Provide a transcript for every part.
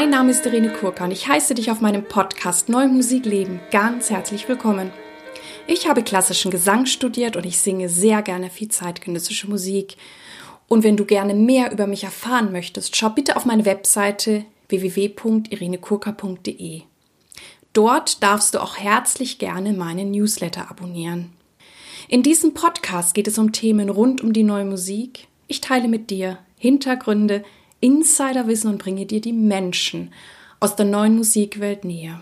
Mein Name ist Irene Kurka und ich heiße dich auf meinem Podcast Neue Musik leben ganz herzlich willkommen. Ich habe klassischen Gesang studiert und ich singe sehr gerne viel zeitgenössische Musik. Und wenn du gerne mehr über mich erfahren möchtest, schau bitte auf meine Webseite www.irenekurka.de. Dort darfst du auch herzlich gerne meinen Newsletter abonnieren. In diesem Podcast geht es um Themen rund um die neue Musik. Ich teile mit dir Hintergründe, Insiderwissen und bringe dir die Menschen aus der neuen Musikwelt näher.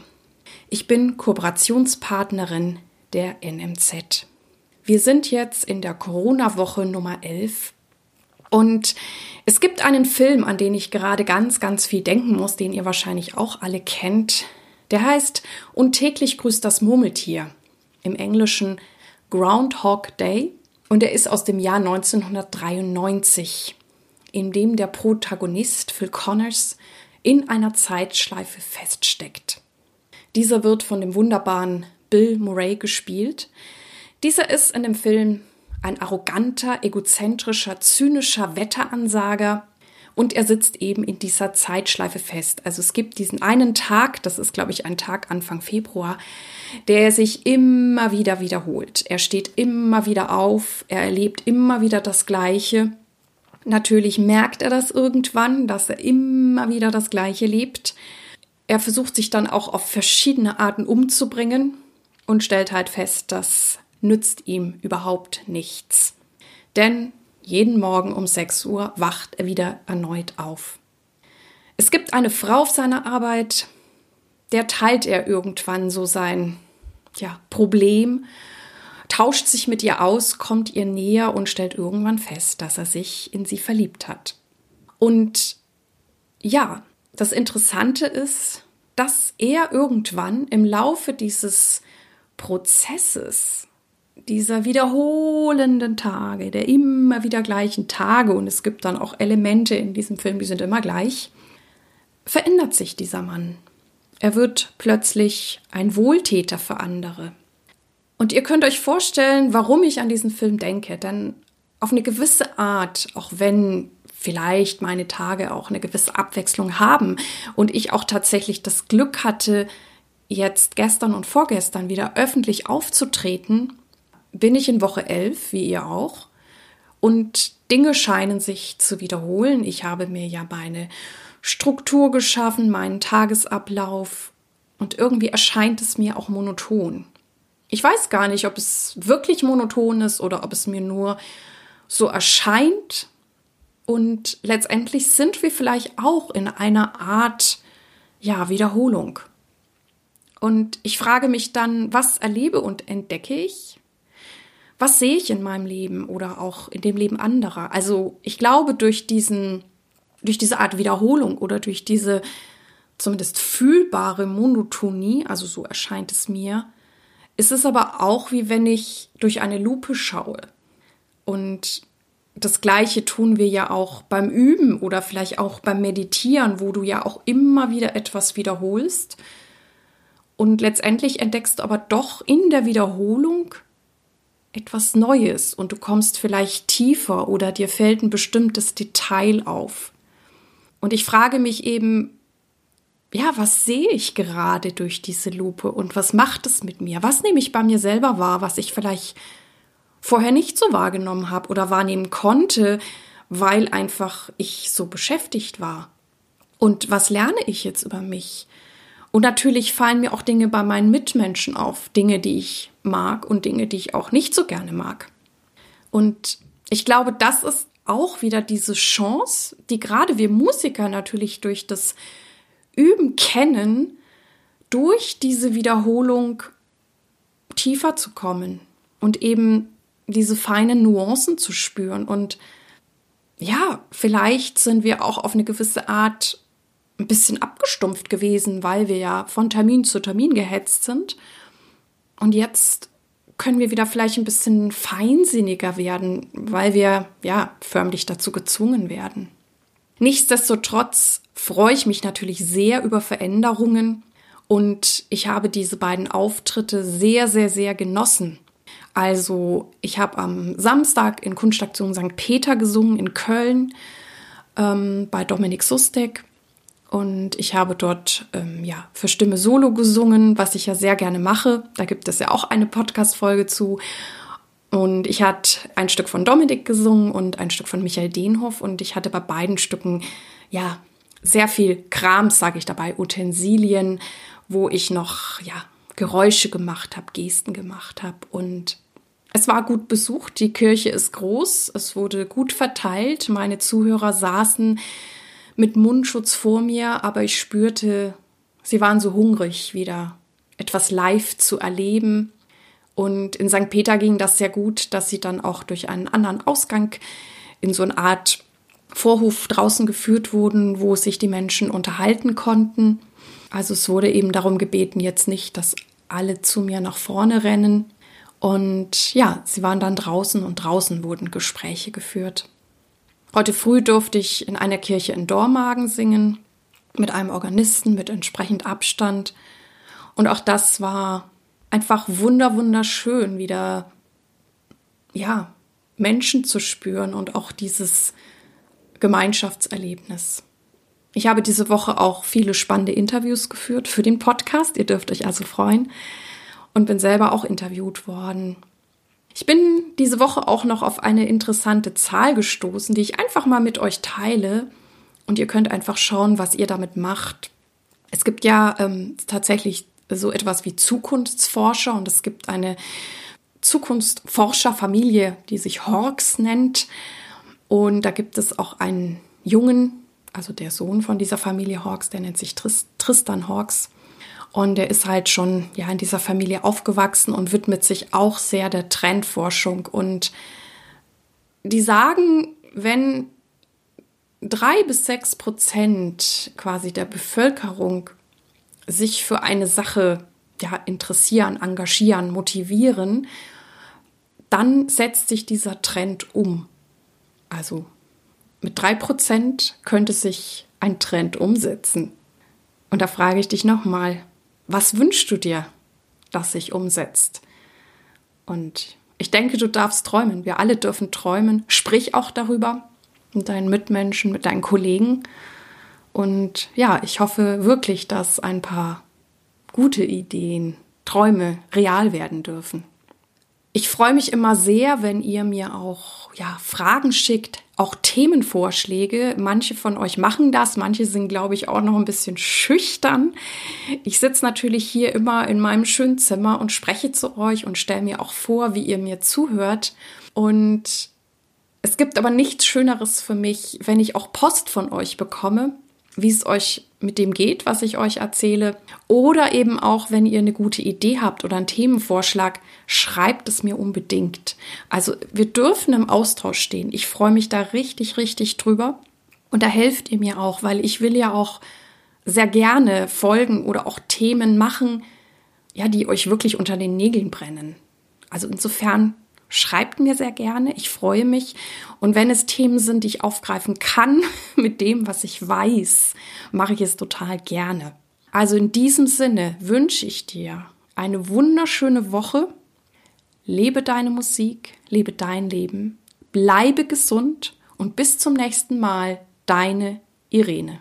Ich bin Kooperationspartnerin der NMZ. Wir sind jetzt in der Corona-Woche Nummer 11 und es gibt einen Film, an den ich gerade ganz, ganz viel denken muss, den ihr wahrscheinlich auch alle kennt. Der heißt Und täglich grüßt das Murmeltier. Im Englischen Groundhog Day. Und er ist aus dem Jahr 1993 in dem der Protagonist Phil Connors in einer Zeitschleife feststeckt. Dieser wird von dem wunderbaren Bill Murray gespielt. Dieser ist in dem Film ein arroganter, egozentrischer, zynischer Wetteransager und er sitzt eben in dieser Zeitschleife fest. Also es gibt diesen einen Tag, das ist glaube ich ein Tag Anfang Februar, der sich immer wieder wiederholt. Er steht immer wieder auf, er erlebt immer wieder das Gleiche Natürlich merkt er das irgendwann, dass er immer wieder das Gleiche lebt. Er versucht sich dann auch auf verschiedene Arten umzubringen und stellt halt fest, das nützt ihm überhaupt nichts. Denn jeden Morgen um 6 Uhr wacht er wieder erneut auf. Es gibt eine Frau auf seiner Arbeit, der teilt er irgendwann so sein ja, Problem tauscht sich mit ihr aus, kommt ihr näher und stellt irgendwann fest, dass er sich in sie verliebt hat. Und ja, das Interessante ist, dass er irgendwann im Laufe dieses Prozesses, dieser wiederholenden Tage, der immer wieder gleichen Tage, und es gibt dann auch Elemente in diesem Film, die sind immer gleich, verändert sich dieser Mann. Er wird plötzlich ein Wohltäter für andere. Und ihr könnt euch vorstellen, warum ich an diesen Film denke. Denn auf eine gewisse Art, auch wenn vielleicht meine Tage auch eine gewisse Abwechslung haben und ich auch tatsächlich das Glück hatte, jetzt gestern und vorgestern wieder öffentlich aufzutreten, bin ich in Woche 11, wie ihr auch. Und Dinge scheinen sich zu wiederholen. Ich habe mir ja meine Struktur geschaffen, meinen Tagesablauf. Und irgendwie erscheint es mir auch monoton. Ich weiß gar nicht, ob es wirklich monoton ist oder ob es mir nur so erscheint. Und letztendlich sind wir vielleicht auch in einer Art, ja, Wiederholung. Und ich frage mich dann, was erlebe und entdecke ich? Was sehe ich in meinem Leben oder auch in dem Leben anderer? Also ich glaube, durch diesen, durch diese Art Wiederholung oder durch diese zumindest fühlbare Monotonie, also so erscheint es mir, ist es aber auch wie wenn ich durch eine Lupe schaue. Und das Gleiche tun wir ja auch beim Üben oder vielleicht auch beim Meditieren, wo du ja auch immer wieder etwas wiederholst. Und letztendlich entdeckst du aber doch in der Wiederholung etwas Neues und du kommst vielleicht tiefer oder dir fällt ein bestimmtes Detail auf. Und ich frage mich eben, ja, was sehe ich gerade durch diese Lupe und was macht es mit mir? Was nehme ich bei mir selber wahr, was ich vielleicht vorher nicht so wahrgenommen habe oder wahrnehmen konnte, weil einfach ich so beschäftigt war? Und was lerne ich jetzt über mich? Und natürlich fallen mir auch Dinge bei meinen Mitmenschen auf, Dinge, die ich mag und Dinge, die ich auch nicht so gerne mag. Und ich glaube, das ist auch wieder diese Chance, die gerade wir Musiker natürlich durch das Üben kennen, durch diese Wiederholung tiefer zu kommen und eben diese feinen Nuancen zu spüren. Und ja, vielleicht sind wir auch auf eine gewisse Art ein bisschen abgestumpft gewesen, weil wir ja von Termin zu Termin gehetzt sind. Und jetzt können wir wieder vielleicht ein bisschen feinsinniger werden, weil wir ja förmlich dazu gezwungen werden. Nichtsdestotrotz freue ich mich natürlich sehr über Veränderungen und ich habe diese beiden Auftritte sehr, sehr, sehr genossen. Also ich habe am Samstag in Kunststation St. Peter gesungen in Köln ähm, bei Dominik Sustek Und ich habe dort ähm, ja für Stimme Solo gesungen, was ich ja sehr gerne mache. Da gibt es ja auch eine Podcast-Folge zu. Und ich hatte ein Stück von Dominik gesungen und ein Stück von Michael Denhoff. Und ich hatte bei beiden Stücken ja sehr viel Krams, sage ich dabei, Utensilien, wo ich noch ja Geräusche gemacht habe, Gesten gemacht habe. Und es war gut besucht. Die Kirche ist groß. Es wurde gut verteilt. Meine Zuhörer saßen mit Mundschutz vor mir, aber ich spürte, sie waren so hungrig, wieder etwas live zu erleben. Und in St. Peter ging das sehr gut, dass sie dann auch durch einen anderen Ausgang in so eine Art Vorhof draußen geführt wurden, wo sich die Menschen unterhalten konnten. Also es wurde eben darum gebeten, jetzt nicht, dass alle zu mir nach vorne rennen. Und ja, sie waren dann draußen und draußen wurden Gespräche geführt. Heute früh durfte ich in einer Kirche in Dormagen singen, mit einem Organisten, mit entsprechend Abstand. Und auch das war einfach wunder, wunderschön, wieder, ja, Menschen zu spüren und auch dieses Gemeinschaftserlebnis. Ich habe diese Woche auch viele spannende Interviews geführt für den Podcast. Ihr dürft euch also freuen. Und bin selber auch interviewt worden. Ich bin diese Woche auch noch auf eine interessante Zahl gestoßen, die ich einfach mal mit euch teile. Und ihr könnt einfach schauen, was ihr damit macht. Es gibt ja ähm, tatsächlich so etwas wie Zukunftsforscher und es gibt eine Zukunftsforscherfamilie, die sich Hawks nennt. Und da gibt es auch einen Jungen, also der Sohn von dieser Familie Hawks, der nennt sich Tristan Hawks. Und er ist halt schon ja in dieser Familie aufgewachsen und widmet sich auch sehr der Trendforschung. Und die sagen, wenn drei bis sechs Prozent quasi der Bevölkerung sich für eine Sache ja, interessieren, engagieren, motivieren, dann setzt sich dieser Trend um. Also mit drei Prozent könnte sich ein Trend umsetzen. Und da frage ich dich nochmal, was wünschst du dir, dass sich umsetzt? Und ich denke, du darfst träumen. Wir alle dürfen träumen. Sprich auch darüber mit deinen Mitmenschen, mit deinen Kollegen. Und ja, ich hoffe wirklich, dass ein paar gute Ideen, Träume real werden dürfen. Ich freue mich immer sehr, wenn ihr mir auch ja, Fragen schickt, auch Themenvorschläge. Manche von euch machen das, manche sind, glaube ich, auch noch ein bisschen schüchtern. Ich sitze natürlich hier immer in meinem schönen Zimmer und spreche zu euch und stelle mir auch vor, wie ihr mir zuhört. Und es gibt aber nichts Schöneres für mich, wenn ich auch Post von euch bekomme wie es euch mit dem geht, was ich euch erzähle. Oder eben auch, wenn ihr eine gute Idee habt oder einen Themenvorschlag, schreibt es mir unbedingt. Also wir dürfen im Austausch stehen. Ich freue mich da richtig, richtig drüber. Und da helft ihr mir auch, weil ich will ja auch sehr gerne Folgen oder auch Themen machen, ja, die euch wirklich unter den Nägeln brennen. Also insofern Schreibt mir sehr gerne, ich freue mich. Und wenn es Themen sind, die ich aufgreifen kann mit dem, was ich weiß, mache ich es total gerne. Also in diesem Sinne wünsche ich dir eine wunderschöne Woche. Lebe deine Musik, lebe dein Leben, bleibe gesund und bis zum nächsten Mal, deine Irene.